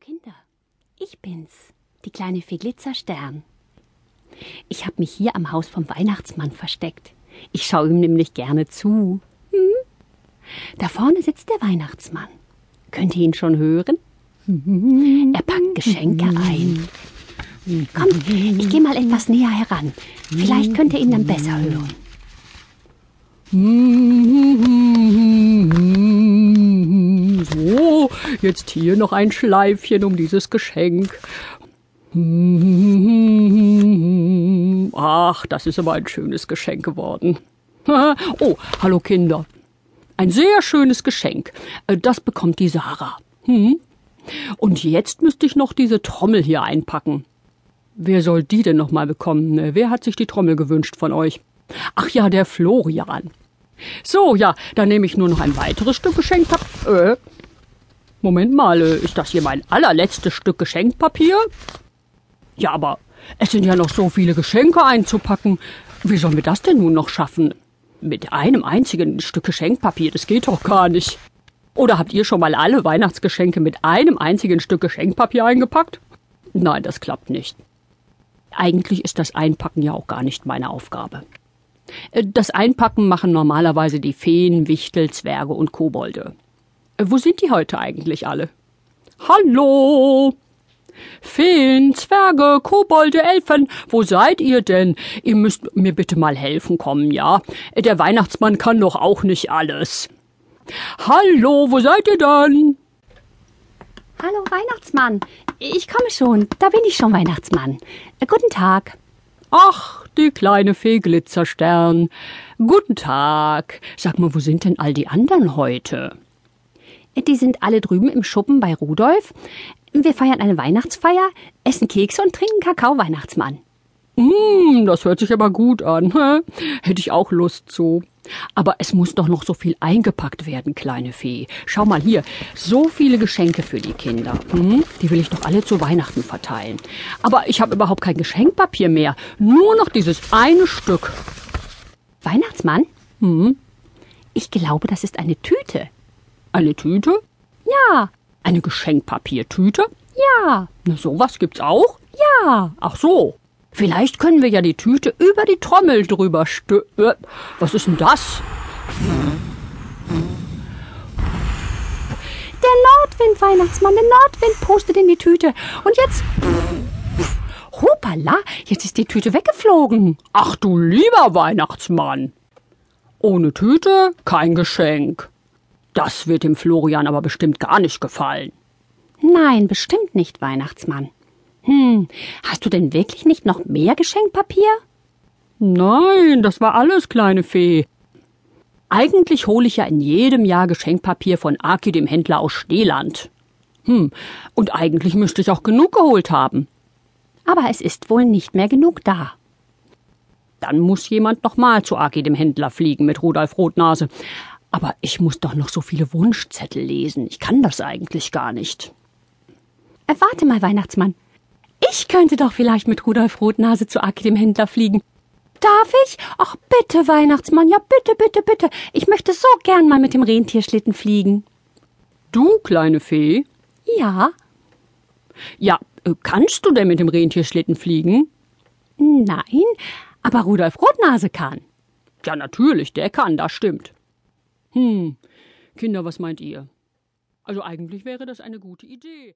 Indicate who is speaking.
Speaker 1: Kinder, ich bin's, die kleine Fee Glitzerstern. Ich habe mich hier am Haus vom Weihnachtsmann versteckt. Ich schaue ihm nämlich gerne zu. Hm? Da vorne sitzt der Weihnachtsmann. Könnt ihr ihn schon hören? Er packt Geschenke ein. Kommt, ich gehe mal etwas näher heran. Vielleicht könnt ihr ihn dann besser hören.
Speaker 2: Jetzt hier noch ein Schleifchen um dieses Geschenk. Ach, das ist aber ein schönes Geschenk geworden. Oh, hallo Kinder. Ein sehr schönes Geschenk. Äh, das bekommt die Sarah. Hm? Und jetzt müsste ich noch diese Trommel hier einpacken. Wer soll die denn noch mal bekommen? Wer hat sich die Trommel gewünscht von euch? Ach ja, der Florian. So, ja, dann nehme ich nur noch ein weiteres Stück Geschenkpapier. Äh, Moment mal, äh, ist das hier mein allerletztes Stück Geschenkpapier? Ja, aber es sind ja noch so viele Geschenke einzupacken. Wie sollen wir das denn nun noch schaffen? Mit einem einzigen Stück Geschenkpapier, das geht doch gar nicht. Oder habt ihr schon mal alle Weihnachtsgeschenke mit einem einzigen Stück Geschenkpapier eingepackt? Nein, das klappt nicht. Eigentlich ist das Einpacken ja auch gar nicht meine Aufgabe. Äh, das Einpacken machen normalerweise die Feen, Wichtel, Zwerge und Kobolde. Wo sind die heute eigentlich alle? Hallo! Feen, Zwerge, Kobolde, Elfen, wo seid ihr denn? Ihr müsst mir bitte mal helfen kommen, ja? Der Weihnachtsmann kann doch auch nicht alles. Hallo, wo seid ihr dann?
Speaker 1: Hallo Weihnachtsmann, ich komme schon. Da bin ich schon, Weihnachtsmann. Guten Tag.
Speaker 2: Ach, die kleine Fee Glitzerstern. Guten Tag. Sag mal, wo sind denn all die anderen heute?
Speaker 1: Die sind alle drüben im Schuppen bei Rudolf. Wir feiern eine Weihnachtsfeier, essen Kekse und trinken Kakao, Weihnachtsmann.
Speaker 2: Mm, das hört sich aber gut an. Hätte ich auch Lust zu. Aber es muss doch noch so viel eingepackt werden, kleine Fee. Schau mal hier, so viele Geschenke für die Kinder. Hm? Die will ich doch alle zu Weihnachten verteilen. Aber ich habe überhaupt kein Geschenkpapier mehr. Nur noch dieses eine Stück.
Speaker 1: Weihnachtsmann? Hm? Ich glaube, das ist eine Tüte.
Speaker 2: Eine Tüte?
Speaker 1: Ja.
Speaker 2: Eine Geschenkpapiertüte?
Speaker 1: Ja.
Speaker 2: Na, sowas gibt's auch?
Speaker 1: Ja.
Speaker 2: Ach so. Vielleicht können wir ja die Tüte über die Trommel drüber stö... Äh, was ist denn das?
Speaker 1: Der Nordwind, Weihnachtsmann, der Nordwind pustet in die Tüte. Und jetzt... Hopala, jetzt ist die Tüte weggeflogen.
Speaker 2: Ach du lieber Weihnachtsmann. Ohne Tüte kein Geschenk. Das wird dem Florian aber bestimmt gar nicht gefallen.
Speaker 1: Nein, bestimmt nicht, Weihnachtsmann. Hm, hast du denn wirklich nicht noch mehr Geschenkpapier?
Speaker 2: Nein, das war alles, kleine Fee. Eigentlich hole ich ja in jedem Jahr Geschenkpapier von Aki, dem Händler aus Steeland. Hm, und eigentlich müsste ich auch genug geholt haben.
Speaker 1: Aber es ist wohl nicht mehr genug da.
Speaker 2: Dann muss jemand nochmal zu Aki, dem Händler, fliegen mit Rudolf Rotnase. Aber ich muss doch noch so viele Wunschzettel lesen. Ich kann das eigentlich gar nicht.
Speaker 1: Äh, warte mal, Weihnachtsmann. Ich könnte doch vielleicht mit Rudolf Rotnase zu Aki dem Händler fliegen. Darf ich? Ach, bitte, Weihnachtsmann, ja, bitte, bitte, bitte. Ich möchte so gern mal mit dem Rentierschlitten fliegen.
Speaker 2: Du, kleine Fee?
Speaker 1: Ja.
Speaker 2: Ja, äh, kannst du denn mit dem Rentierschlitten fliegen?
Speaker 1: Nein, aber Rudolf Rotnase kann.
Speaker 2: Ja, natürlich, der kann, das stimmt. Hm, Kinder, was meint ihr? Also eigentlich wäre das eine gute Idee.